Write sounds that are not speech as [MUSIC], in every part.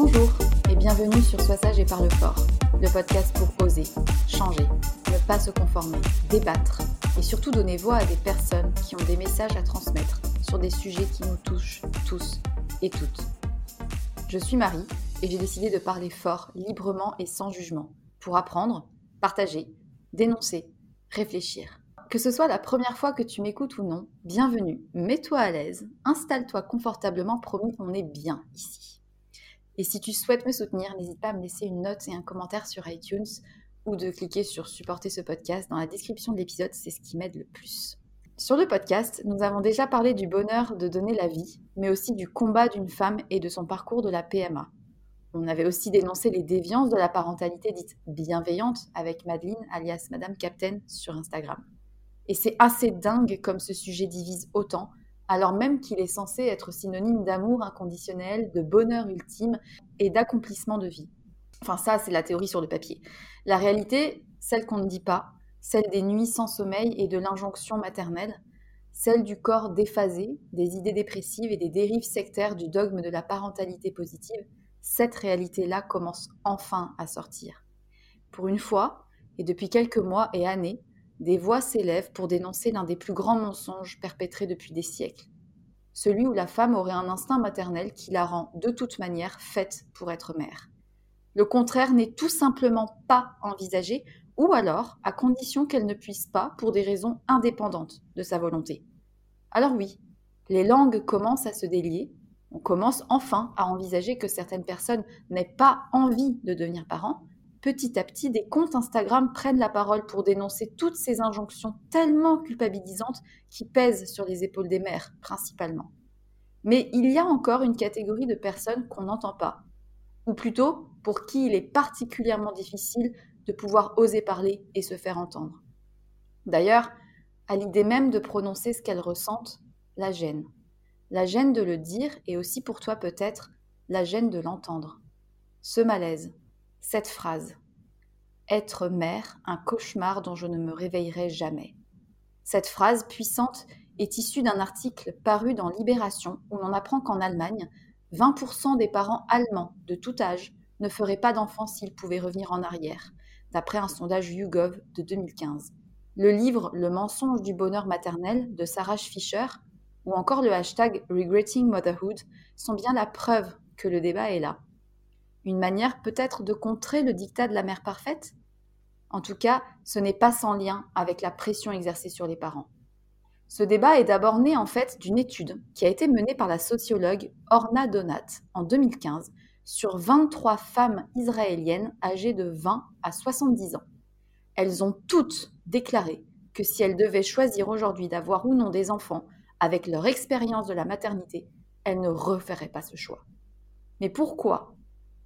Bonjour et bienvenue sur Sois sage et parle fort, le podcast pour oser, changer, ne pas se conformer, débattre et surtout donner voix à des personnes qui ont des messages à transmettre sur des sujets qui nous touchent tous et toutes. Je suis Marie et j'ai décidé de parler fort, librement et sans jugement pour apprendre, partager, dénoncer, réfléchir. Que ce soit la première fois que tu m'écoutes ou non, bienvenue, mets-toi à l'aise, installe-toi confortablement, promis, on est bien ici. Et si tu souhaites me soutenir, n'hésite pas à me laisser une note et un commentaire sur iTunes ou de cliquer sur supporter ce podcast. Dans la description de l'épisode, c'est ce qui m'aide le plus. Sur le podcast, nous avons déjà parlé du bonheur de donner la vie, mais aussi du combat d'une femme et de son parcours de la PMA. On avait aussi dénoncé les déviances de la parentalité dite bienveillante avec Madeleine, alias Madame Captain, sur Instagram. Et c'est assez dingue comme ce sujet divise autant, alors même qu'il est censé être synonyme d'amour inconditionnel, de bonheur ultime et d'accomplissement de vie. Enfin ça, c'est la théorie sur le papier. La réalité, celle qu'on ne dit pas, celle des nuits sans sommeil et de l'injonction maternelle, celle du corps déphasé, des idées dépressives et des dérives sectaires du dogme de la parentalité positive, cette réalité-là commence enfin à sortir. Pour une fois, et depuis quelques mois et années, des voix s'élèvent pour dénoncer l'un des plus grands mensonges perpétrés depuis des siècles. Celui où la femme aurait un instinct maternel qui la rend de toute manière faite pour être mère. Le contraire n'est tout simplement pas envisagé, ou alors à condition qu'elle ne puisse pas pour des raisons indépendantes de sa volonté. Alors oui, les langues commencent à se délier, on commence enfin à envisager que certaines personnes n'aient pas envie de devenir parents, petit à petit, des comptes Instagram prennent la parole pour dénoncer toutes ces injonctions tellement culpabilisantes qui pèsent sur les épaules des mères, principalement. Mais il y a encore une catégorie de personnes qu'on n'entend pas, ou plutôt pour qui il est particulièrement difficile de pouvoir oser parler et se faire entendre. D'ailleurs, à l'idée même de prononcer ce qu'elles ressentent, la gêne. La gêne de le dire et aussi pour toi peut-être la gêne de l'entendre. Ce malaise, cette phrase. Être mère, un cauchemar dont je ne me réveillerai jamais. Cette phrase puissante est issue d'un article paru dans Libération où l'on apprend qu'en Allemagne, 20% des parents allemands de tout âge ne feraient pas d'enfants s'ils pouvaient revenir en arrière, d'après un sondage YouGov de 2015. Le livre Le mensonge du bonheur maternel de Sarah Fisher ou encore le hashtag Regretting Motherhood sont bien la preuve que le débat est là. Une manière peut-être de contrer le dictat de la mère parfaite? En tout cas, ce n'est pas sans lien avec la pression exercée sur les parents. Ce débat est d'abord né en fait d'une étude qui a été menée par la sociologue Orna Donat en 2015 sur 23 femmes israéliennes âgées de 20 à 70 ans. Elles ont toutes déclaré que si elles devaient choisir aujourd'hui d'avoir ou non des enfants avec leur expérience de la maternité, elles ne referaient pas ce choix. Mais pourquoi?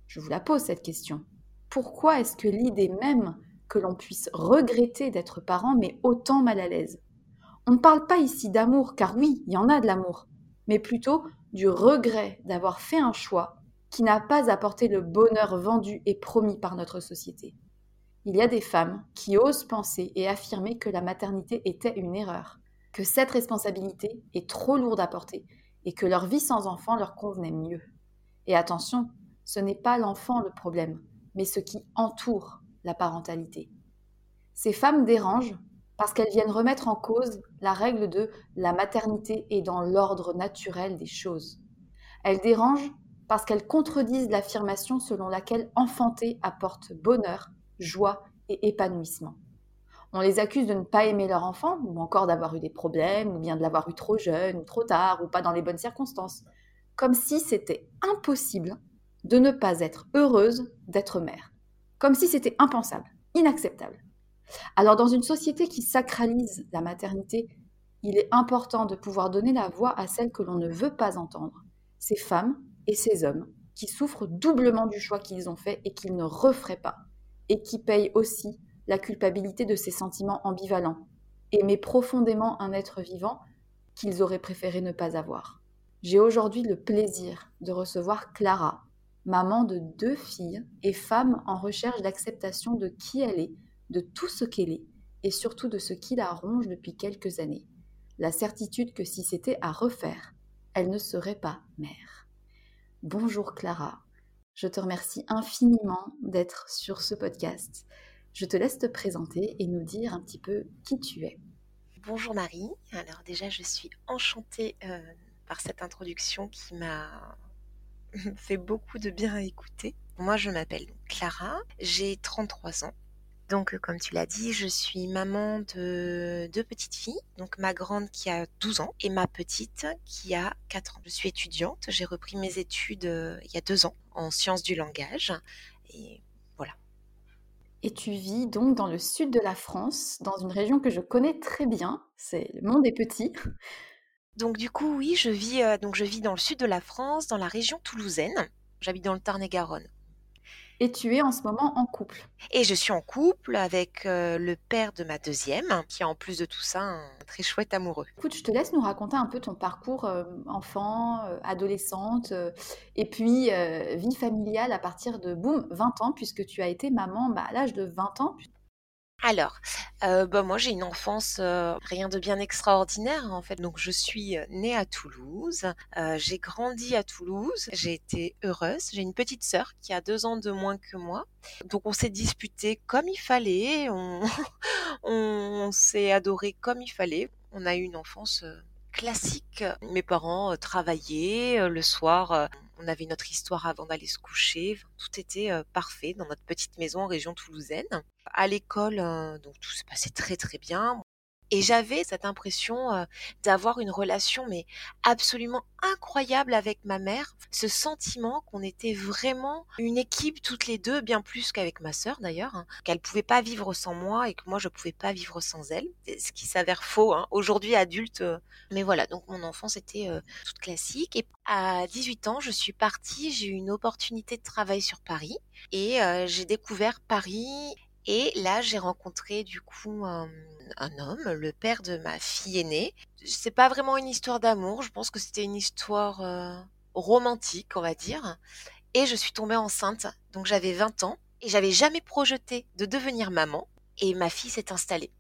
Je vous la pose cette question. Pourquoi est-ce que l'idée même que l'on puisse regretter d'être parent met autant mal à l'aise? On ne parle pas ici d'amour, car oui, il y en a de l'amour, mais plutôt du regret d'avoir fait un choix qui n'a pas apporté le bonheur vendu et promis par notre société. Il y a des femmes qui osent penser et affirmer que la maternité était une erreur, que cette responsabilité est trop lourde à porter et que leur vie sans enfant leur convenait mieux. Et attention, ce n'est pas l'enfant le problème, mais ce qui entoure la parentalité. Ces femmes dérangent parce qu'elles viennent remettre en cause la règle de la maternité est dans l'ordre naturel des choses. Elles dérangent parce qu'elles contredisent l'affirmation selon laquelle enfanter apporte bonheur, joie et épanouissement. On les accuse de ne pas aimer leur enfant, ou encore d'avoir eu des problèmes, ou bien de l'avoir eu trop jeune, ou trop tard, ou pas dans les bonnes circonstances, comme si c'était impossible de ne pas être heureuse d'être mère. Comme si c'était impensable, inacceptable. Alors dans une société qui sacralise la maternité, il est important de pouvoir donner la voix à celles que l'on ne veut pas entendre, ces femmes et ces hommes qui souffrent doublement du choix qu'ils ont fait et qu'ils ne referaient pas, et qui payent aussi la culpabilité de ces sentiments ambivalents, aimer profondément un être vivant qu'ils auraient préféré ne pas avoir. J'ai aujourd'hui le plaisir de recevoir Clara, maman de deux filles et femme en recherche d'acceptation de qui elle est, de tout ce qu'elle est, et surtout de ce qui la ronge depuis quelques années. La certitude que si c'était à refaire, elle ne serait pas mère. Bonjour Clara, je te remercie infiniment d'être sur ce podcast. Je te laisse te présenter et nous dire un petit peu qui tu es. Bonjour Marie, alors déjà je suis enchantée euh, par cette introduction qui m'a [LAUGHS] fait beaucoup de bien à écouter. Moi, je m'appelle Clara, j'ai 33 ans. Donc, comme tu l'as dit, je suis maman de deux petites filles. Donc, ma grande qui a 12 ans et ma petite qui a 4 ans. Je suis étudiante. J'ai repris mes études euh, il y a deux ans en sciences du langage. Et voilà. Et tu vis donc dans le sud de la France, dans une région que je connais très bien. C'est le monde est petit. Donc du coup, oui, je vis, euh, donc je vis dans le sud de la France, dans la région toulousaine. J'habite dans le Tarn-et-Garonne. Et tu es en ce moment en couple. Et je suis en couple avec euh, le père de ma deuxième, qui est en plus de tout ça un très chouette amoureux. Écoute, je te laisse nous raconter un peu ton parcours euh, enfant, adolescente, et puis vie familiale à partir de, boum, 20 ans, puisque tu as été maman bah, à l'âge de 20 ans. Alors, euh, bah, moi j'ai une enfance euh, rien de bien extraordinaire en fait. Donc je suis euh, née à Toulouse, j'ai grandi à Toulouse, j'ai été heureuse. J'ai une petite sœur qui a deux ans de moins que moi. Donc on s'est disputé comme il fallait, on, [LAUGHS] on s'est adoré comme il fallait. On a eu une enfance classique. Mes parents travaillaient le soir On avait notre histoire avant d'aller se coucher. tout était parfait dans notre petite maison en région toulousaine. À l'école, donc tout se passait très très bien. Et j'avais cette impression d'avoir une relation mais absolument incroyable avec ma mère, ce sentiment qu'on était vraiment une équipe toutes les deux, bien plus qu'avec ma sœur d'ailleurs, hein, qu'elle pouvait pas vivre sans moi et que moi je pouvais pas vivre sans elle, ce qui s'avère faux hein, aujourd'hui adulte. mais voilà, donc mon enfance était toute classique. Et à 18 ans, je suis partie, j'ai eu une opportunité de travail sur Paris et j'ai découvert Paris et là, j'ai rencontré du coup un, homme, le père de ma fille aînée. C'est pas vraiment une histoire d'amour, je pense que c'était une histoire euh, romantique, on va dire. Et je suis tombée enceinte, donc j'avais 20 ans et j'avais jamais projeté de devenir maman. Et ma fille s'est installée.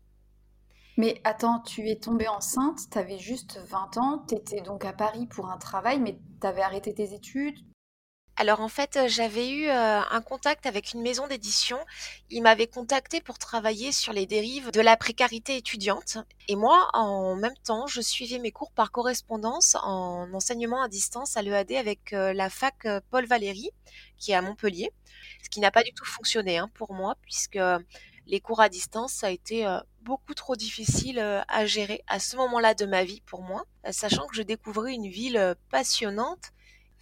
Mais attends, tu es tombée enceinte, tu avais juste 20 ans, tu étais donc à Paris pour un travail, mais tu avais arrêté tes études, alors en fait, j'avais eu un contact avec une maison d'édition. Ils m'avaient contacté pour travailler sur les dérives de la précarité étudiante. Et moi, en même temps, je suivais mes cours par correspondance en enseignement à distance à l'EAD avec la fac Paul Valéry, qui est à Montpellier. Ce qui n'a pas du tout fonctionné hein, pour moi, puisque les cours à distance, ça a été beaucoup trop difficile à gérer à ce moment-là de ma vie pour moi, sachant que je découvrais une ville passionnante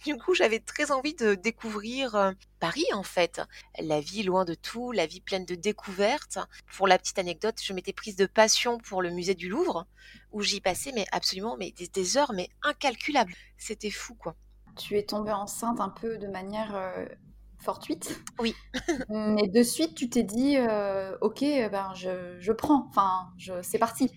du coup, j'avais très envie de découvrir euh, Paris, en fait. La vie loin de tout, la vie pleine de découvertes. Pour la petite anecdote, je m'étais prise de passion pour le musée du Louvre, où j'y passais mais absolument mais des, heures mais incalculables. C'était fou, quoi. Tu es tombée enceinte un peu de manière euh, fortuite. Oui. [LAUGHS] mais de suite, tu t'es dit, euh, ok, ben je, je prends. Enfin, je, c'est parti.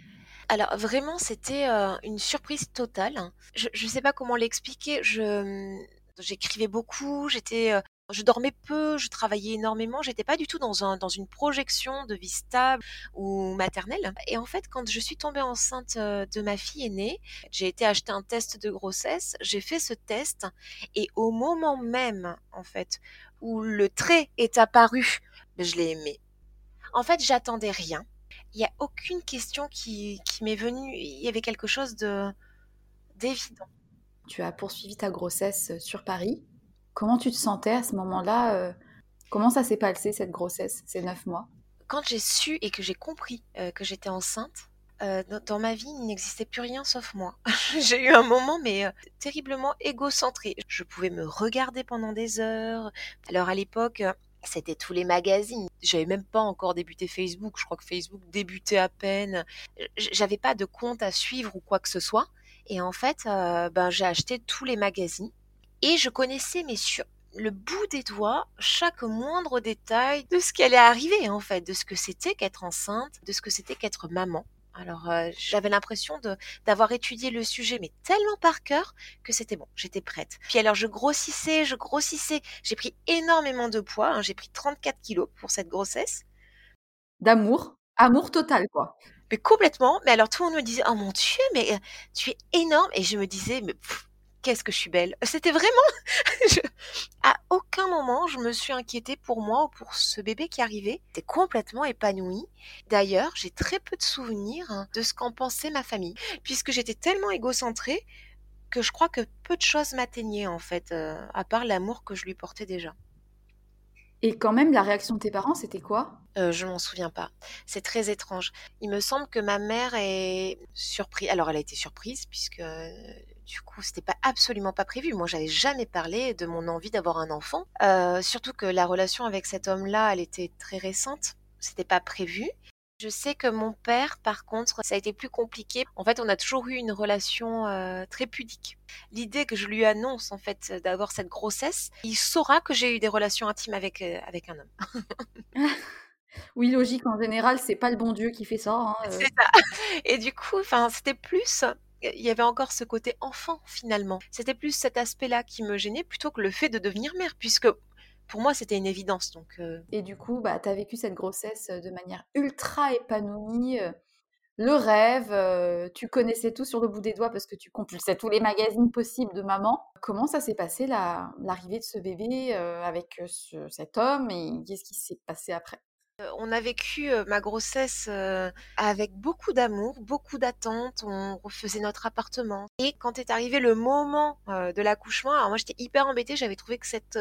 Alors vraiment, c'était une surprise totale. Je ne sais pas comment l'expliquer. Je j'écrivais beaucoup, j'étais je dormais peu, je travaillais énormément, j'étais pas du tout dans, un, dans une projection de vie stable ou maternelle. Et en fait, quand je suis tombée enceinte de ma fille aînée, j'ai été acheter un test de grossesse, j'ai fait ce test et au moment même, en fait, où le trait est apparu, je l'ai aimé. En fait, j'attendais rien il n'y a aucune question qui, m'est venue. Il y avait quelque chose de d'évident. Tu as poursuivi ta grossesse euh, sur Paris. Comment tu te sentais à ce moment-là euh, Comment ça s'est passé cette grossesse, ces neuf mois? Quand j'ai su et que j'ai compris euh, que j'étais enceinte, dans, ma vie, il n'existait plus rien sauf moi. [LAUGHS] j'ai eu un moment, mais terriblement égocentré. Je pouvais me regarder pendant des heures. Alors à l'époque, c'était tous les magazines. J'avais même pas encore débuté Facebook. Je crois que Facebook débutait à peine. J'avais pas de compte à suivre ou quoi que ce soit. Et en fait, euh, ben, j'ai acheté tous les magazines et je connaissais, mais sur le bout des doigts, chaque moindre détail de ce qui allait arriver, en fait, de ce que c'était qu'être enceinte, de ce que c'était qu'être maman. Alors euh, j'avais l'impression d'avoir étudié le sujet mais tellement par cœur que c'était bon, j'étais prête. Puis alors je grossissais, je grossissais, j'ai pris énormément de poids, hein. j'ai pris 34 kilos pour cette grossesse. D'amour, amour total quoi. Mais complètement. Mais alors tout le monde me disait oh mon dieu mais euh, tu es énorme et je me disais mais qu'est-ce que je suis belle. C'était vraiment... [LAUGHS] À aucun moment, je me suis inquiétée pour moi ou pour ce bébé qui arrivait. J'étais complètement épanouie. D'ailleurs, j'ai très peu de souvenirs hein, de ce qu'en pensait ma famille, puisque j'étais tellement égocentrée que je crois que peu de choses m'atteignaient en fait, euh, à part l'amour que je lui portais déjà. Et quand même, la réaction de tes parents, c'était quoi? Euh, Je m'en souviens pas. C'est très étrange. Il me semble que ma mère est surprise. Alors, elle a été surprise puisque du coup, c'était pas absolument pas prévu. Moi, j'avais jamais parlé de mon envie d'avoir un enfant. Euh, surtout que la relation avec cet homme-là, elle était très récente. C'était pas prévu. Je sais que mon père, par contre, ça a été plus compliqué. En fait, on a toujours eu une relation euh, très pudique. L'idée que je lui annonce, en fait, d'avoir cette grossesse, il saura que j'ai eu des relations intimes avec, euh, avec un homme. [LAUGHS] oui, logique, en général, c'est pas le bon Dieu qui fait ça. Hein, [LAUGHS] c'est ça. Et du coup, enfin, c'était plus il y avait encore ce côté enfant finalement. C'était plus cet aspect-là qui me gênait plutôt que le fait de devenir mère, puisque pour moi c'était une évidence. Donc, euh. Et du coup, bah, tu as vécu cette grossesse euh, de manière ultra épanouie. Euh, le rêve, tu connaissais tout sur le bout des doigts parce que tu compulsais tous les magazines possibles de maman. Comment ça s'est passé l'arrivée de ce bébé avec cet homme et qu'est-ce qui s'est passé après? On a vécu ma grossesse avec beaucoup d'amour, beaucoup d'attentes. On refaisait notre appartement. Et quand est arrivé le moment de l'accouchement, alors moi j'étais hyper embêtée. J'avais trouvé que cette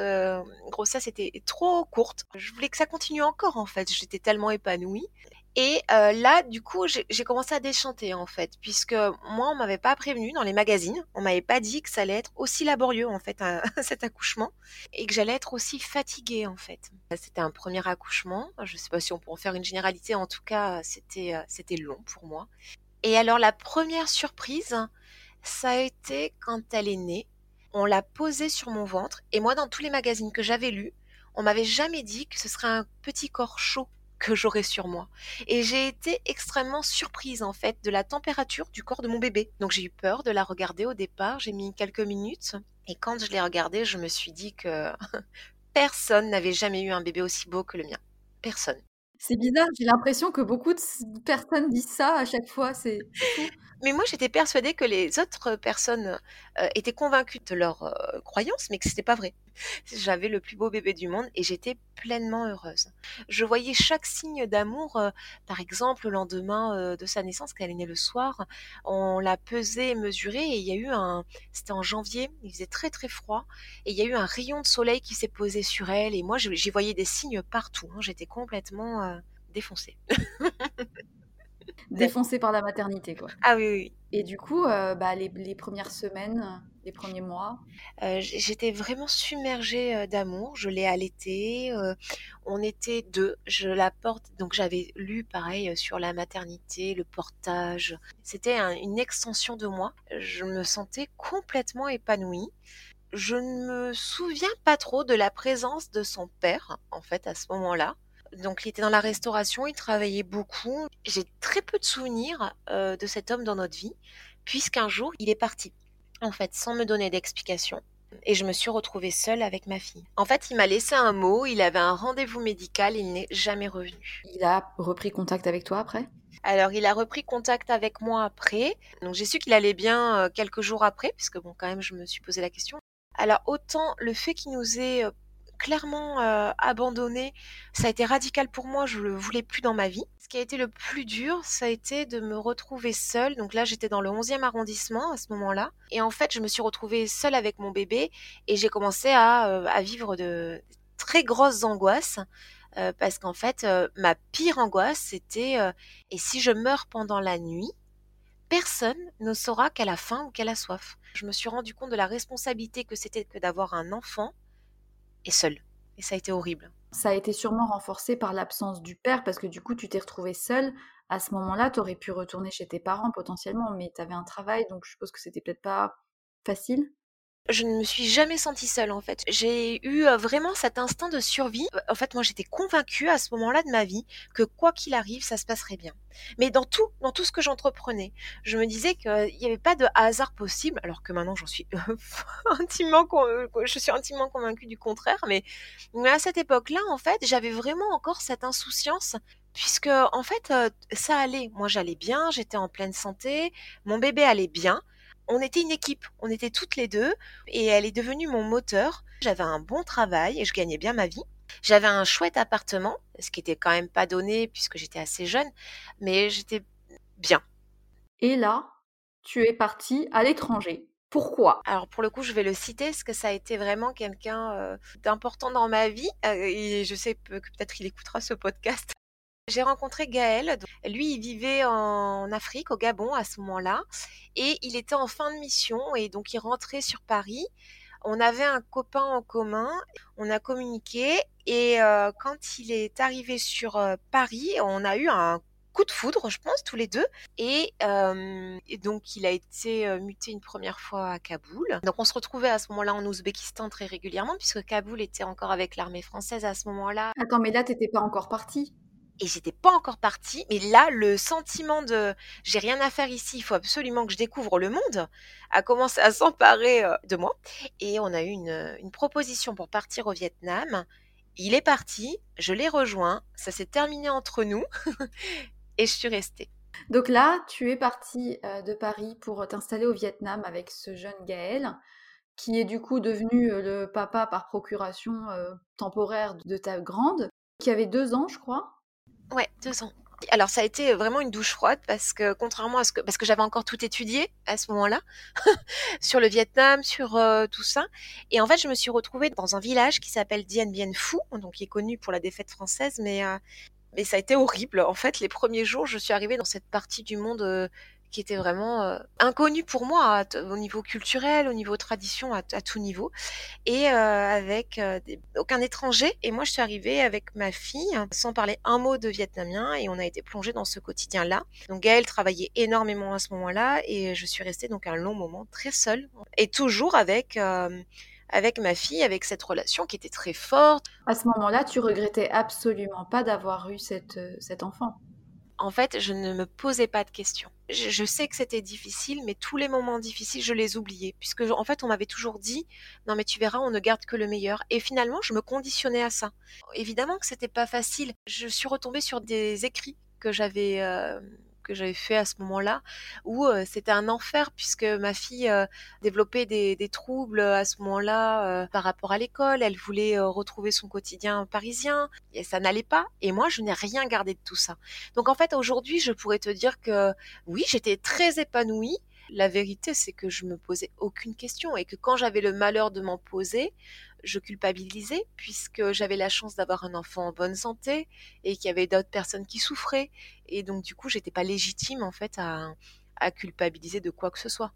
grossesse était trop courte. Je voulais que ça continue encore en fait. J'étais tellement épanouie. Et là, du coup, j'ai commencé à déchanter en fait, puisque moi, on m'avait pas prévenu dans les magazines, on m'avait pas dit que ça allait être aussi laborieux en fait [LAUGHS] cet accouchement et que j'allais être aussi fatiguée en fait. C'était un premier accouchement, je sais pas si on peut en faire une généralité, en tout cas, c'était c'était long pour moi. Et alors la première surprise, ça a été quand elle est née. On l'a posée sur mon ventre et moi, dans tous les magazines que j'avais lus, on m'avait jamais dit que ce serait un petit corps chaud que j'aurais sur moi. Et j'ai été extrêmement surprise en fait de la température du corps de mon bébé. Donc j'ai eu peur de la regarder au départ, j'ai mis quelques minutes et quand je l'ai regardée, je me suis dit que [LAUGHS] personne n'avait jamais eu un bébé aussi beau que le mien. Personne. C'est bizarre, j'ai l'impression que beaucoup de personnes disent ça à chaque fois, c'est mais moi, j'étais persuadée que les autres personnes euh, étaient convaincues de leur euh, croyance, mais que c'était pas vrai. J'avais le plus beau bébé du monde et j'étais pleinement heureuse. Je voyais chaque signe d'amour, euh, par exemple, le lendemain de sa naissance, quand elle est née le soir, on l'a pesée et mesurée et il y a eu un, c'était en janvier, il faisait très très froid et il y a eu un rayon de soleil qui s'est posé sur elle et moi, j'y voyais des signes partout. Hein. J'étais complètement défoncée. [LAUGHS] Défoncé par la maternité, quoi. Ah oui, oui. Et du coup, euh, bah, les, premières semaines, les premiers mois euh, J'étais vraiment submergée euh, d'amour. Je l'ai allaitée. on était deux. Je la porte. Donc j'avais lu pareil sur la maternité, le portage. C'était une extension de moi. Je me sentais complètement épanouie. Je ne me souviens pas trop de la présence de son père, en fait, à ce moment-là. Donc il était dans la restauration, il travaillait beaucoup. J'ai très peu de souvenirs euh, de cet homme dans notre vie, puisqu'un jour il est parti, en fait, sans me donner d'explication. Et je me suis retrouvée seule avec ma fille. En fait, il m'a laissé un mot, il avait un rendez-vous médical, il n'est jamais revenu. Il a repris contact avec toi après? Alors, il a repris contact avec moi après. Donc, j'ai su qu'il allait bien euh, quelques jours après, puisque bon, quand même, je me suis posé la question. Alors, autant le fait qu'il nous ait euh, clairement abandonné. Ça a été radical pour moi, je le voulais plus dans ma vie. Ce qui a été le plus dur, ça a été de me retrouver seule. Donc là, j'étais dans le 11e arrondissement à ce moment-là. Et en fait, je me suis retrouvée seule avec mon bébé et j'ai commencé à, à, vivre de très grosses angoisses. Parce qu'en fait, ma pire angoisse, c'était et si je meurs pendant la nuit, personne ne saura qu'elle a faim ou qu'elle a soif. Je me suis rendu compte de la responsabilité que c'était que d'avoir un enfant et seule. Et ça a été horrible. Ça a été sûrement renforcé par l'absence du père, parce que du coup, tu t'es retrouvée seule. À ce moment-là, tu aurais pu retourner chez tes parents potentiellement, mais tu avais un travail, donc je suppose que c'était peut-être pas facile je ne me suis jamais sentie seule en fait. J'ai eu euh, vraiment cet instinct de survie. En fait, moi j'étais convaincue à ce moment-là de ma vie que quoi qu'il arrive, ça se passerait bien. Mais dans tout, dans tout ce que j'entreprenais, je me disais qu'il n'y avait pas de hasard possible, alors que maintenant j'en suis [LAUGHS] intimement, je suis intimement convaincue du contraire. Mais, à cette époque-là, en fait, j'avais vraiment encore cette insouciance puisque en fait euh, ça allait. Moi j'allais bien, j'étais en pleine santé, mon bébé allait bien on était une équipe, on était toutes les deux, et elle est devenue mon moteur. J'avais un bon travail et je gagnais bien ma vie. J'avais un chouette appartement, ce qui était quand même pas donné puisque j'étais assez jeune, mais j'étais bien. Et là, tu es partie à l'étranger. Pourquoi? Alors pour le coup, je vais le citer parce que ça a été vraiment quelqu'un euh, d'important dans ma vie. Euh, et je sais que peut-être il écoutera ce podcast. J'ai rencontré Gaël. Lui, il vivait en Afrique, au Gabon, à ce moment-là. Et il était en fin de mission et donc il rentrait sur Paris. On avait un copain en commun, on a communiqué et euh, quand il est arrivé sur euh, Paris, on a eu un coup de foudre, je pense, tous les deux. Et, euh, donc, il a été muté une première fois à Kaboul. Donc, on se retrouvait à ce moment-là en Ouzbékistan très régulièrement, puisque Kaboul était encore avec l'armée française à ce moment-là. Attends, mais là, t'étais pas encore parti et j'étais pas encore partie. Mais là, le sentiment de j'ai rien à faire ici, il faut absolument que je découvre le monde, a commencé à s'emparer euh, de moi. Et on a eu une, proposition pour partir au Vietnam. Il est parti, je l'ai rejoint, ça s'est terminé entre nous [LAUGHS] et je suis restée. Donc là, tu es partie euh, de Paris pour t'installer au Vietnam avec ce jeune Gaël, qui est du coup devenu euh, le papa par procuration temporaire de ta grande, qui avait deux ans, je crois. Ouais, deux ans. Alors ça a été vraiment une douche froide parce que contrairement à ce que parce que j'avais encore tout étudié à ce moment-là [LAUGHS] sur le Vietnam, sur euh, tout ça et en fait je me suis retrouvée dans un village qui s'appelle Dien Bien Phu donc qui est connu pour la défaite française mais euh, ça a été horrible. En fait, les premiers jours, je suis arrivée dans cette partie du monde euh, qui était vraiment euh, inconnu pour moi au niveau culturel, au niveau tradition, à, tout niveau, et euh, avec euh, aucun étranger. Et moi, je suis arrivée avec ma fille sans parler un mot de vietnamien, et on a été plongé dans ce quotidien-là. Donc Gaëlle travaillait énormément à ce moment-là, et je suis restée donc un long moment très seule, et toujours avec avec ma fille, avec cette relation qui était très forte. À ce moment-là, tu regrettais absolument pas d'avoir eu cette, cet enfant? En fait, je ne me posais pas de questions. Je, sais que c'était difficile, mais tous les moments difficiles, je les oubliais, puisque en fait, on m'avait toujours dit, non mais tu verras, on ne garde que le meilleur. Et finalement, je me conditionnais à ça. Évidemment que c'était pas facile. Je suis retombée sur des écrits que j'avais euh, que j'avais fait à ce moment-là, où c'était un enfer puisque ma fille développait des, troubles à ce moment-là par rapport à l'école. Elle voulait retrouver son quotidien parisien et ça n'allait pas. Et moi, je n'ai rien gardé de tout ça. Donc en fait, aujourd'hui, je pourrais te dire que oui, j'étais très épanouie. La vérité, c'est que je me posais aucune question et que quand j'avais le malheur de m'en poser, je culpabilisais puisque j'avais la chance d'avoir un enfant en bonne santé et qu'il y avait d'autres personnes qui souffraient. Et donc, du coup, j'étais pas légitime, en fait, à, culpabiliser de quoi que ce soit.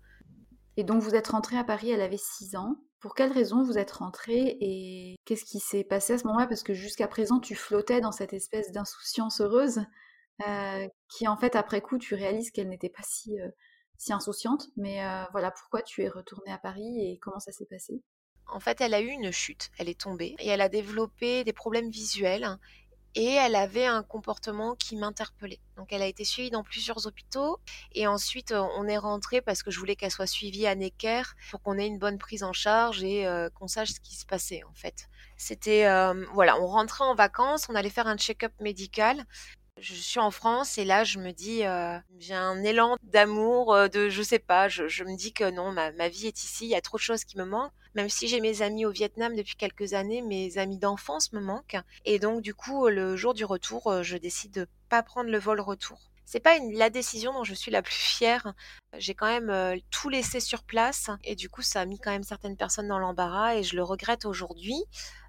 Et donc, vous êtes rentrée à Paris, elle avait 6 ans. Pour quelles raisons vous êtes rentrée et qu'est-ce qui s'est passé à ce moment-là? Parce que jusqu'à présent, tu flottais dans cette espèce d'insouciance heureuse euh, qui, en fait, après coup, tu réalises qu'elle n'était pas si, euh, si insouciante. Mais euh, voilà, pourquoi tu es retournée à Paris et comment ça s'est passé? En fait, elle a eu une chute, elle est tombée et elle a développé des problèmes visuels et elle avait un comportement qui m'interpellait. Donc elle a été suivie dans plusieurs hôpitaux et ensuite euh, on est rentré parce que je voulais qu'elle soit suivie à Necker pour qu'on ait une bonne prise en charge et euh, qu'on sache ce qui se passait en fait. C'était voilà, on rentrait en vacances, on allait faire un check-up médical je suis en France et là, je me dis, euh, j'ai un élan d'amour, euh, de, je sais pas, je, me dis que non, ma, vie est ici, il y a trop de choses qui me manquent. Même si j'ai mes amis au Vietnam depuis quelques années, mes amis d'enfance me manquent. Et donc, du coup, le jour du retour, euh, je décide de pas prendre le vol retour. C'est pas la décision dont je suis la plus fière. J'ai quand même tout laissé sur place et du coup, ça a mis quand même certaines personnes dans l'embarras et je le regrette aujourd'hui,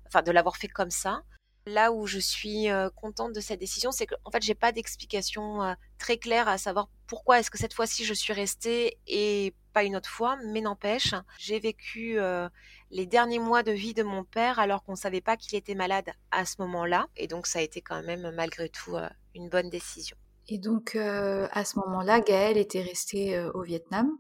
enfin de l'avoir fait comme ça. Là où je suis contente de cette décision, c'est qu'en fait, j'ai pas d'explication très claire à savoir pourquoi est-ce que cette fois-ci je suis restée et pas une autre fois, mais n'empêche, j'ai vécu les derniers mois de vie de mon père alors qu'on savait pas qu'il était malade à ce moment-là, et donc ça a été quand même malgré tout une bonne décision. Et donc à ce moment-là, Gaëlle était restée au Vietnam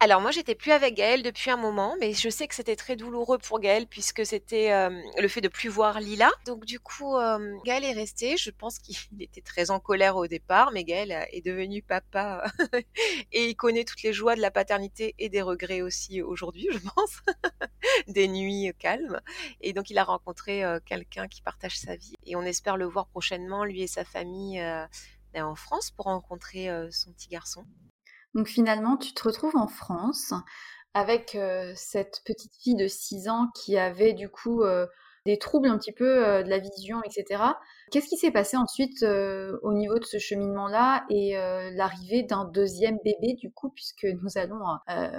alors moi j'étais plus avec Gaël depuis un moment, mais je sais que c'était très douloureux pour Gaël puisque c'était euh, le fait de plus voir Lila. Donc du coup euh, Gaël est resté. Je pense qu'il [LAUGHS] était très en colère au départ, mais Gaël est devenu papa [LAUGHS] et il connaît toutes les joies de la paternité et des regrets aussi aujourd'hui, je pense, [LAUGHS] des nuits calmes. Et donc il a rencontré euh, quelqu'un qui partage sa vie et on espère le voir prochainement lui et sa famille en France pour rencontrer son petit garçon. Donc finalement, tu te retrouves en France avec cette petite fille de 6 ans qui avait du coup des troubles un petit peu de la vision, etc. Qu'est-ce qui s'est passé ensuite au niveau de ce cheminement-là et l'arrivée d'un deuxième bébé du coup, puisque nous allons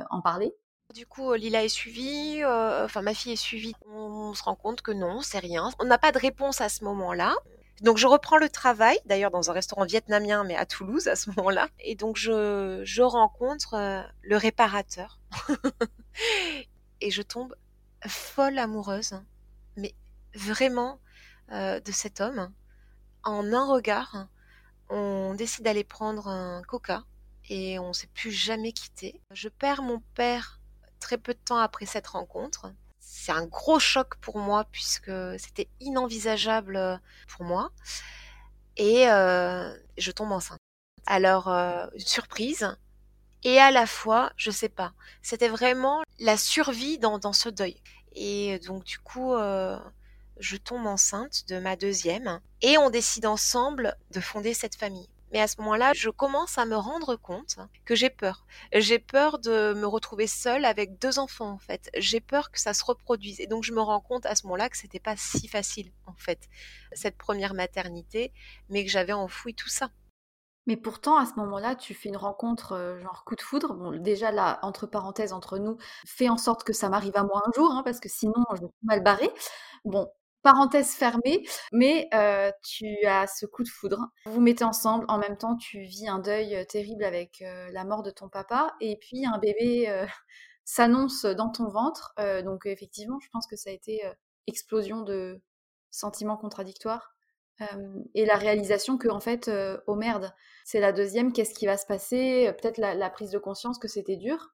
en parler? Du coup, Lila est suivie, enfin ma fille est suivie. On, se rend compte que non, c'est rien. On n'a pas de réponse à ce moment-là. Donc je reprends le travail, d'ailleurs dans un restaurant vietnamien, mais à Toulouse à ce moment-là. Et donc je, rencontre euh, le réparateur. [LAUGHS] et je tombe folle amoureuse, mais vraiment euh, de cet homme. En un regard, on décide d'aller prendre un coca et on ne s'est plus jamais quitté. Je perds mon père très peu de temps après cette rencontre c'est un gros choc pour moi puisque c'était inenvisageable euh, pour moi. Et euh, je tombe enceinte. Alors, euh, une surprise. Et à la fois, je sais pas. C'était vraiment la survie dans, ce deuil. Et donc, du coup, je tombe enceinte de ma deuxième. Et on décide ensemble de fonder cette famille. Mais à ce moment-là, je commence à me rendre compte que j'ai peur. J'ai peur de me retrouver seule avec deux enfants, en fait. J'ai peur que ça se reproduise. Et donc, je me rends compte à ce moment-là que c'était pas si facile, en fait, cette première maternité, mais que j'avais enfoui tout ça. Mais pourtant, à ce moment-là, tu fais une rencontre euh, genre coup de foudre. Bon, déjà là, entre parenthèses, entre nous, fais en sorte que ça m'arrive à moi un jour, hein, parce que sinon, je vais mal barrer. Bon, parenthèse fermée, mais tu as ce coup de foudre. Vous vous mettez ensemble, en même temps, tu vis un deuil terrible avec la mort de ton papa, et puis un bébé [LAUGHS] s'annonce dans ton ventre. donc effectivement, je pense que ça a été explosion de sentiments contradictoires et la réalisation que en fait, oh merde, c'est la deuxième, qu'est-ce qui va se passer? Peut-être la, prise de conscience que c'était dur.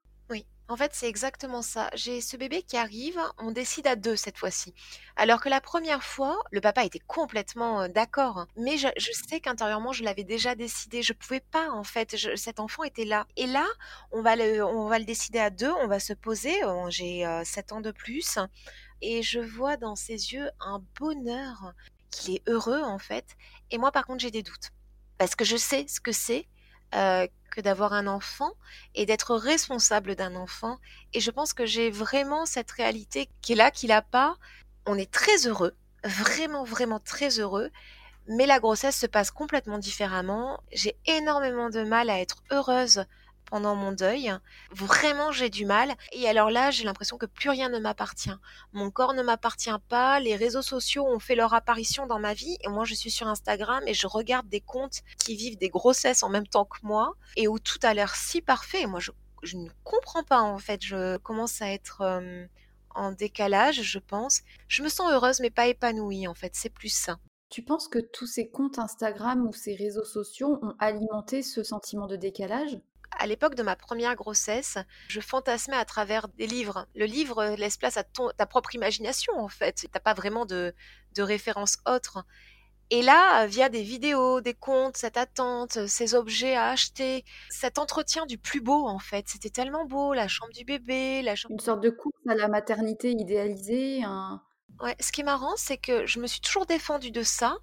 En fait, c'est exactement ça. J'ai ce bébé qui arrive, on décide à deux cette fois-ci. Alors que la première fois, le papa était complètement d'accord, hein. mais je, sais qu'intérieurement, je l'avais déjà décidé. Je pouvais pas, en fait. cet enfant était là. Et là, on va le, on va le décider à deux. On va se poser. J'ai sept ans de plus, et je vois dans ses yeux un bonheur qu'il est heureux en fait. Et moi par contre j'ai des doutes. Parce que je sais ce que c'est euh, que d'avoir un enfant et d'être responsable d'un enfant. Et je pense que j'ai vraiment cette réalité qui est là, qu'il n'a pas. On est très heureux, vraiment, vraiment très heureux. Mais la grossesse se passe complètement différemment. J'ai énormément de mal à être heureuse pendant mon deuil. Vraiment, j'ai du mal. Et alors là, j'ai l'impression que plus rien ne m'appartient. Mon corps ne m'appartient pas. Les réseaux sociaux ont fait leur apparition dans ma vie. Et moi, je suis sur Instagram et je regarde des comptes qui vivent des grossesses en même temps que moi et où tout a l'air si parfait. Et moi, je, ne comprends pas en fait. Je commence à être euh, en décalage, je pense. Je me sens heureuse, mais pas épanouie en fait. C'est plus ça. Tu penses que tous ces comptes Instagram ou ces réseaux sociaux ont alimenté ce sentiment de décalage? À l'époque de ma première grossesse, je fantasmais à travers des livres. Le livre laisse place à ta propre imagination, en fait. Tu n'as pas vraiment de, de référence autre. Et là, via des vidéos, des contes, cette attente, ces objets à acheter, cet entretien du plus beau, en fait. C'était tellement beau, la chambre du bébé, la chambre... Une sorte de course à la maternité idéalisée. Ouais, ce qui est marrant, c'est que je me suis toujours défendue de ça.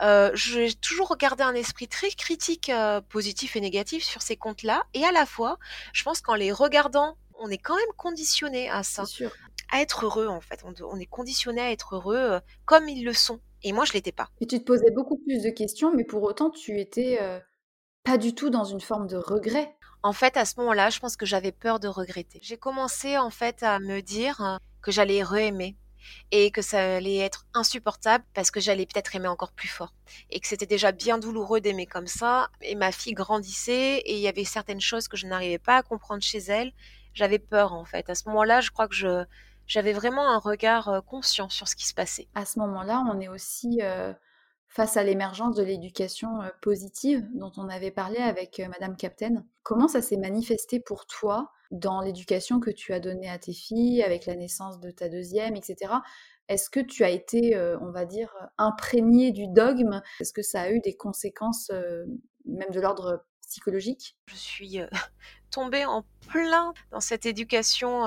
Euh, j'ai toujours regardé un esprit très critique, euh, positif et négatif sur ces comptes-là. Et à la fois, je pense qu'en les regardant, on est quand même conditionné à ça. Sûr. À être heureux, en fait. On, est conditionné à être heureux euh, comme ils le sont. Et moi, je l'étais pas. Et tu te posais beaucoup plus de questions, mais pour autant, tu étais pas du tout dans une forme de regret. En fait, à ce moment-là, je pense que j'avais peur de regretter. J'ai commencé, en fait, à me dire que j'allais re-aimer et que ça allait être insupportable parce que j'allais peut-être aimer encore plus fort. Et que c'était déjà bien douloureux d'aimer comme ça. Et ma fille grandissait et il y avait certaines choses que je n'arrivais pas à comprendre chez elle. J'avais peur en fait. À ce moment-là je crois que je j'avais vraiment un regard euh, conscient sur ce qui se passait. À ce moment-là on est aussi euh, face à l'émergence de l'éducation euh, positive dont on avait parlé avec Madame Captain. Comment ça s'est manifesté pour toi dans l'éducation que tu as donnée à tes filles, avec la naissance de ta deuxième, etc. Est-ce que tu as été, on va dire, imprégné du dogme? Est-ce que ça a eu des conséquences, même de l'ordre psychologique? Je suis [LAUGHS] tombée en plein dans cette éducation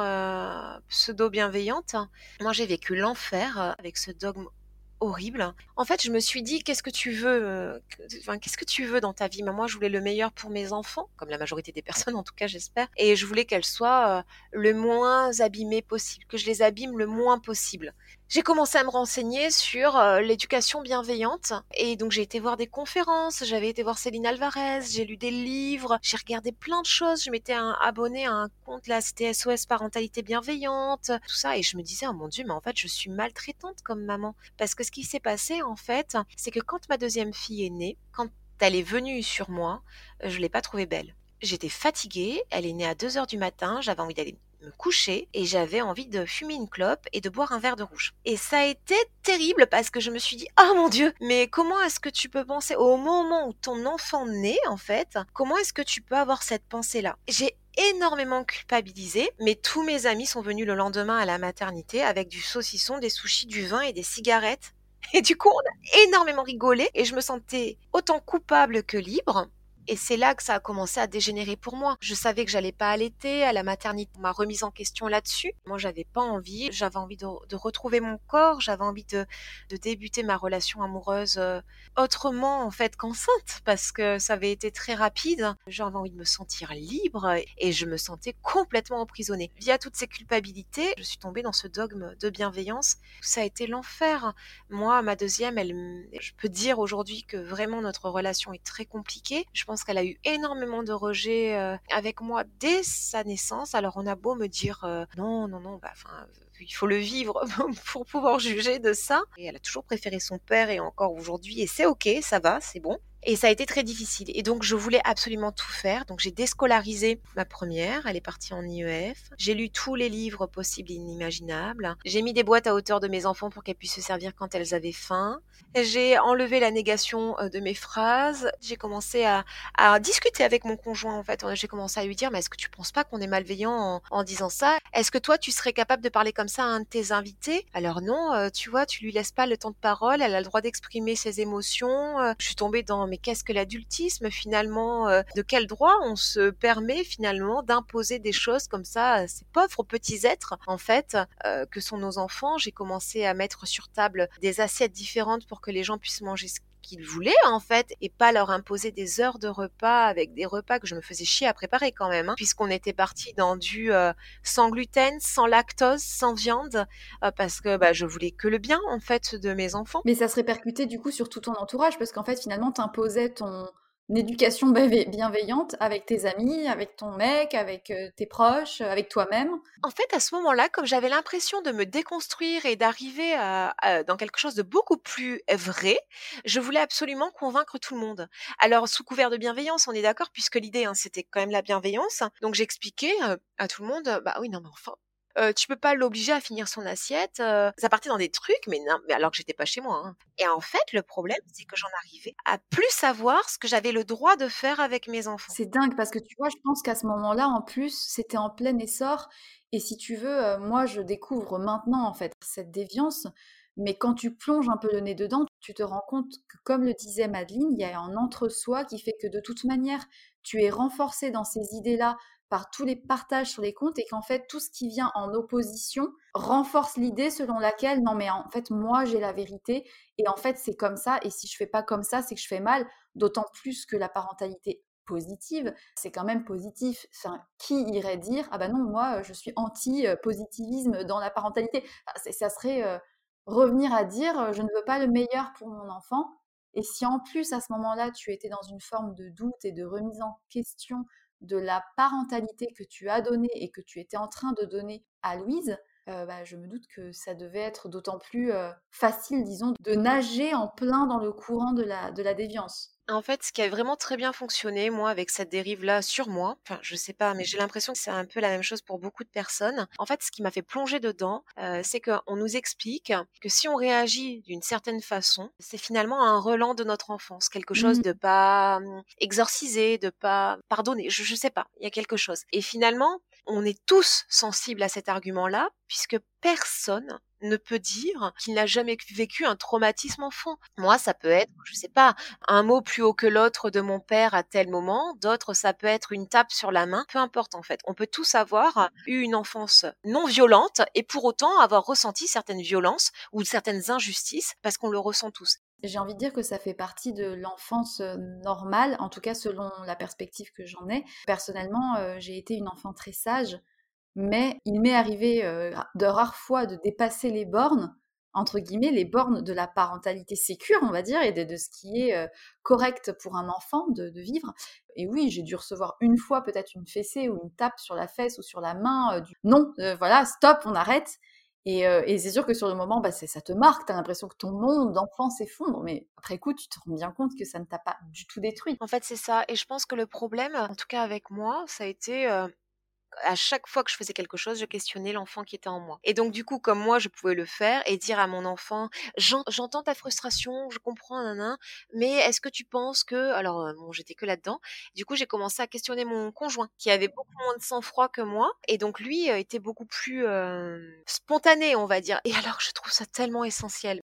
pseudo-bienveillante. Moi, j'ai vécu l'enfer avec ce dogme horrible. En fait, je me suis dit, qu'est-ce que tu veux euh, Qu'est-ce que tu veux dans ta vie? Moi, je voulais le meilleur pour mes enfants, comme la majorité des personnes, [LAUGHS] en tout cas, j'espère. Et je voulais qu'elles soient euh, le moins abîmées possible, que je les abîme le moins possible j'ai commencé à me renseigner sur euh, l'éducation bienveillante et donc j'ai été voir des conférences, j'avais été voir Céline Alvarez, j'ai lu des livres, j'ai regardé plein de choses, je m'étais abonnée à un compte là, c'était SOS parentalité bienveillante, tout ça et je me disais oh mon dieu mais en fait je suis maltraitante comme maman parce que ce qui s'est passé en fait, c'est que quand ma deuxième fille est née, quand elle est venue sur moi, je l'ai pas trouvée belle. J'étais fatiguée, elle est née à 2 heures du matin, j'avais envie d'aller me coucher et j'avais envie de fumer une clope et de boire un verre de rouge. Et ça a été terrible parce que je me suis dit "Oh mon dieu, mais comment est-ce que tu peux penser au moment où ton enfant naît en fait Comment est-ce que tu peux avoir cette pensée-là? J'ai énormément culpabilisé, mais tous mes amis sont venus le lendemain à la maternité avec du saucisson, des sushis, du vin et des cigarettes. Et du coup, on a énormément rigolé et je me sentais autant coupable que libre. Et c'est là que ça a commencé à dégénérer pour moi. Je savais que j'allais pas allaiter, à la maternité, on m'a remise en question là-dessus. Moi, j'avais pas envie, j'avais envie de, retrouver mon corps, j'avais envie de, débuter ma relation amoureuse euh, autrement en fait qu'enceinte, parce que ça avait été très rapide. J'avais envie de me sentir libre et je me sentais complètement emprisonnée. Via toutes ces culpabilités, je suis tombée dans ce dogme de bienveillance. Ça a été l'enfer. Moi, ma deuxième, elle, je peux dire aujourd'hui que vraiment notre relation est très compliquée. Pense qu'elle a eu énormément de rejets euh, avec moi dès sa naissance. Alors on a beau me dire euh, non, non, non, bah, enfin, il faut le vivre [LAUGHS] pour pouvoir juger de ça. Et elle a toujours préféré son père et encore aujourd'hui, et c'est ok, ça va, c'est bon. Et ça a été très difficile. Et donc, je voulais absolument tout faire. Donc, j'ai déscolarisé ma première. Elle est partie en IEF. J'ai lu tous les livres possibles et inimaginables. J'ai mis des boîtes à hauteur de mes enfants pour qu'elles puissent se servir quand elles avaient faim. J'ai enlevé la négation euh, de mes phrases. J'ai commencé à, discuter avec mon conjoint, en fait. J'ai commencé à lui dire, mais est-ce que tu penses pas qu'on est malveillant en, en disant ça? Est-ce que toi, tu serais capable de parler comme ça à un de tes invités? Alors non, euh, tu vois, tu lui laisses pas le temps de parole. Elle a le droit d'exprimer ses émotions. Euh, je suis tombée dans mais qu'est-ce que l'adultisme finalement euh, De quel droit on se permet finalement d'imposer des choses comme ça à ces pauvres petits êtres en fait euh, que sont nos enfants? J'ai commencé à mettre sur table des assiettes différentes pour que les gens puissent manger ce qu'ils voulaient en fait et pas leur imposer des heures de repas avec des repas que je me faisais chier à préparer quand même hein, puisqu'on était parti dans du euh, sans gluten, sans lactose, sans viande euh, parce que bah, je voulais que le bien en fait de mes enfants. Mais ça se répercutait du coup sur tout ton entourage parce qu'en fait finalement t'imposais ton une éducation bienveillante avec tes amis, avec ton mec, avec euh, tes proches, avec toi-même? En fait, à ce moment-là, comme j'avais l'impression de me déconstruire et d'arriver dans quelque chose de beaucoup plus vrai, je voulais absolument convaincre tout le monde. Alors, sous couvert de bienveillance, on est d'accord, puisque l'idée, hein, c'était quand même la bienveillance. Donc, j'expliquais euh, à tout le monde, bah oui, non, mais enfin, euh, tu peux pas l'obliger à finir son assiette. Ça partait dans des trucs, mais non, mais alors que j'étais pas chez moi. Hein. Et en fait, le problème, c'est que j'en arrivais à plus savoir ce que j'avais le droit de faire avec mes enfants. C'est dingue parce que tu vois, je pense qu'à ce moment-là, en plus, c'était en plein essor. Et si tu veux, moi, je découvre maintenant en fait cette déviance. Mais quand tu plonges un peu le nez dedans, tu te rends compte que, comme le disait Madeleine, il y a un entre-soi qui fait que de toute manière, tu es renforcé dans ces idées-là par tous les partages sur les comptes et qu'en fait tout ce qui vient en opposition renforce l'idée selon laquelle non mais en fait moi j'ai la vérité et en fait c'est comme ça. Et si je fais pas comme ça c'est que je fais mal. D'autant plus que la parentalité positive c'est quand même positif. Enfin, qui irait dire ah bah non moi je suis anti positivisme dans la parentalité. Ça serait euh, revenir à dire je ne veux pas le meilleur pour mon enfant. Et si en plus à ce moment-là tu étais dans une forme de doute et de remise en question de la parentalité que tu as donnée et que tu étais en train de donner à Louise, euh, bah, je me doute que ça devait être d'autant plus euh, facile, disons, de nager en plein dans le courant de la, de la déviance. En fait, ce qui a vraiment très bien fonctionné, moi, avec cette dérive-là sur moi, enfin, je sais pas, mais j'ai l'impression que c'est un peu la même chose pour beaucoup de personnes. En fait, ce qui m'a fait plonger dedans, euh, c'est qu'on nous explique que si on réagit d'une certaine façon, c'est finalement un relan de notre enfance, quelque chose mmh. de pas hum, exorcisé, de pas pardonné, je, je sais pas, il y a quelque chose. Et finalement, on est tous sensibles à cet argument-là, puisque personne ne peut dire qu'il n'a jamais vécu un traumatisme enfant. Moi, ça peut être, je sais pas, un mot plus haut que l'autre de mon père à tel moment, d'autres, ça peut être une tape sur la main, peu importe en fait. On peut tous avoir eu une enfance non violente et pour autant avoir ressenti certaines violences ou certaines injustices parce qu'on le ressent tous. J'ai envie de dire que ça fait partie de l'enfance normale, en tout cas selon la perspective que j'en ai. Personnellement, j'ai été une enfant très sage, mais il m'est arrivé de rares fois de dépasser les bornes, entre guillemets, les bornes de la parentalité sécure, on va dire, et de, ce qui est correct pour un enfant de, vivre. Et oui, j'ai dû recevoir une fois peut-être une fessée ou une tape sur la fesse ou sur la main. du... Non, voilà, stop, on arrête. Et, c'est sûr que sur le moment, bah, ça te marque, tu as l'impression que ton monde d'enfant s'effondre, mais après coup, tu te rends bien compte que ça ne t'a pas du tout détruit. En fait, c'est ça. Et je pense que le problème, en tout cas avec moi, ça a été à chaque fois que je faisais quelque chose, je questionnais l'enfant qui était en moi. Et donc du coup, comme moi, je pouvais le faire et dire à mon enfant, j'entends ta frustration, je comprends, nanan, mais est-ce que tu penses que, alors euh, bon, j'étais que là-dedans. Du coup, j'ai commencé à questionner mon conjoint, qui avait beaucoup moins de sang-froid que moi, et donc lui euh, était beaucoup plus euh, spontané, on va dire. Et alors, je trouve ça tellement essentiel.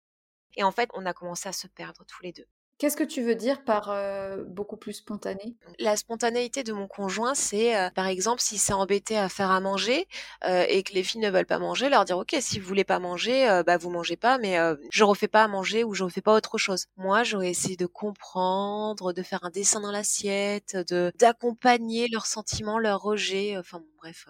Et en fait, on a commencé à se perdre tous les deux. Qu'est-ce que tu veux dire par euh, beaucoup plus spontané? La spontanéité de mon conjoint, c'est euh, par exemple s'il s'est embêté à faire à manger euh, et que les filles ne veulent pas manger, leur dire ok si vous voulez pas manger, bah vous mangez pas, mais je refais pas à manger ou je refais pas autre chose. Moi, j'aurais essayé de comprendre, de faire un dessin dans l'assiette, de d'accompagner leurs sentiments, leurs rejets, enfin bref,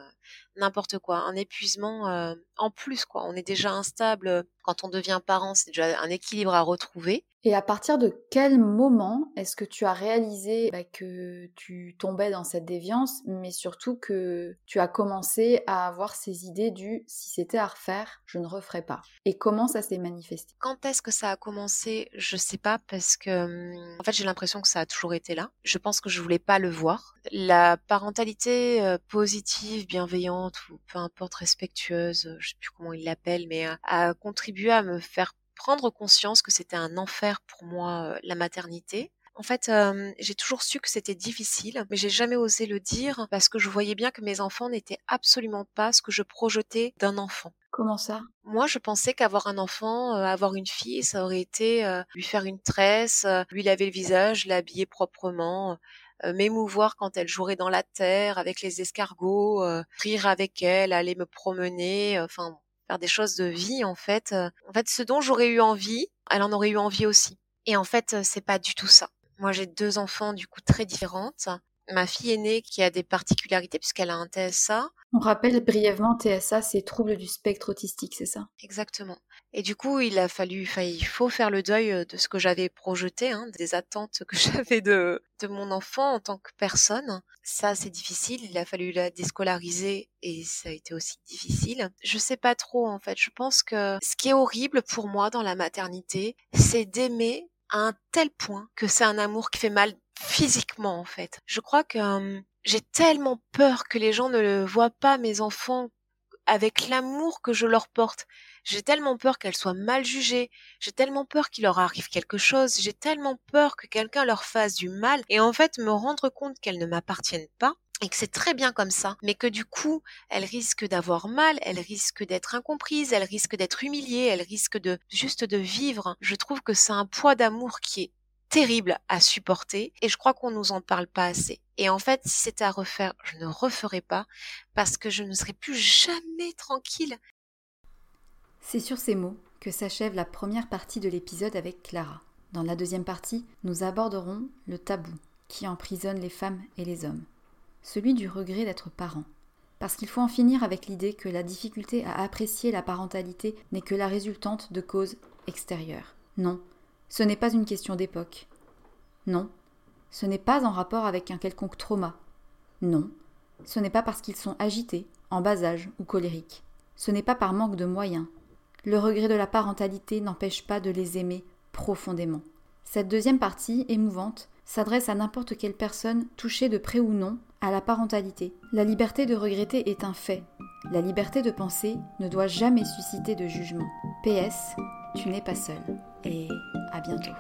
n'importe quoi, un épuisement en plus quoi. On est déjà instable quand on devient parent, c'est déjà un équilibre à retrouver. Et à partir de quel moment est-ce que tu as réalisé bah, que tu tombais dans cette déviance, mais surtout que tu as commencé à avoir ces idées du si c'était à refaire, je ne referais pas Et comment ça s'est manifesté? Quand est-ce que ça a commencé? Je sais pas parce que hum, en fait j'ai l'impression que ça a toujours été là. Je pense que je voulais pas le voir. La parentalité positive, bienveillante ou peu importe respectueuse, je sais plus comment il l'appelle, mais a contribué à me faire prendre conscience que c'était un enfer pour moi la maternité. En fait, j'ai toujours su que c'était difficile, mais j'ai jamais osé le dire parce que je voyais bien que mes enfants n'étaient absolument pas ce que je projetais d'un enfant. Comment ça? Moi, je pensais qu'avoir un enfant, avoir une fille, ça aurait été lui faire une tresse, lui laver le visage, l'habiller proprement, m'émouvoir quand elle jouerait dans la terre avec les escargots, rire avec elle, aller me promener, enfin des choses de vie en fait. Euh, en fait, ce dont j'aurais eu envie, elle en aurait eu envie aussi. Et en fait, euh, c'est pas du tout ça. Moi, j'ai deux enfants du coup très différentes. Ma fille aînée qui a des particularités puisqu'elle a un TSA. On rappelle brièvement TSA, c'est trouble du spectre autistique, c'est ça? Exactement. Et du coup, il a fallu, il faut faire le deuil euh, de ce que j'avais projeté, hein, des attentes que [LAUGHS] j'avais de, de mon enfant en tant que personne. Ça, c'est difficile. Il a fallu la déscolariser et ça a été aussi difficile. Je sais pas trop, en fait. Je pense que ce qui est horrible pour moi dans la maternité, c'est d'aimer à un tel point que c'est un amour qui fait mal physiquement, en fait. Je crois que hum, j'ai tellement peur que les gens ne le voient pas, mes enfants, avec l'amour que je leur porte. J'ai tellement peur qu'elles soient mal jugées. J'ai tellement peur qu'il leur arrive quelque chose. J'ai tellement peur que quelqu'un leur fasse du mal. Et en fait, me rendre compte qu'elles ne m'appartiennent pas et que c'est très bien comme ça, mais que du coup, elles risquent d'avoir mal, elles risquent d'être incomprises, elles risquent d'être humiliées, elles risquent de juste de vivre. Je trouve que c'est un poids d'amour qui est terrible à supporter et je crois qu'on nous en parle pas assez. Et en fait, si c'était à refaire, je ne referais pas parce que je ne serais plus jamais tranquille. C'est sur ces mots que s'achève la première partie de l'épisode avec Clara. Dans la deuxième partie, nous aborderons le tabou qui emprisonne les femmes et les hommes, celui du regret d'être parent. Parce qu'il faut en finir avec l'idée que la difficulté à apprécier la parentalité n'est que la résultante de causes extérieures. Non, ce n'est pas une question d'époque. Non, ce n'est pas en rapport avec un quelconque trauma. Non, ce n'est pas parce qu'ils sont agités, en bas âge ou colériques. Ce n'est pas par manque de moyens. Le regret de la parentalité n'empêche pas de les aimer profondément. Cette deuxième partie, émouvante, s'adresse à n'importe quelle personne touchée de près ou non à la parentalité. La liberté de regretter est un fait. La liberté de penser ne doit jamais susciter de jugement. PS, tu n'es pas seul et à bientôt.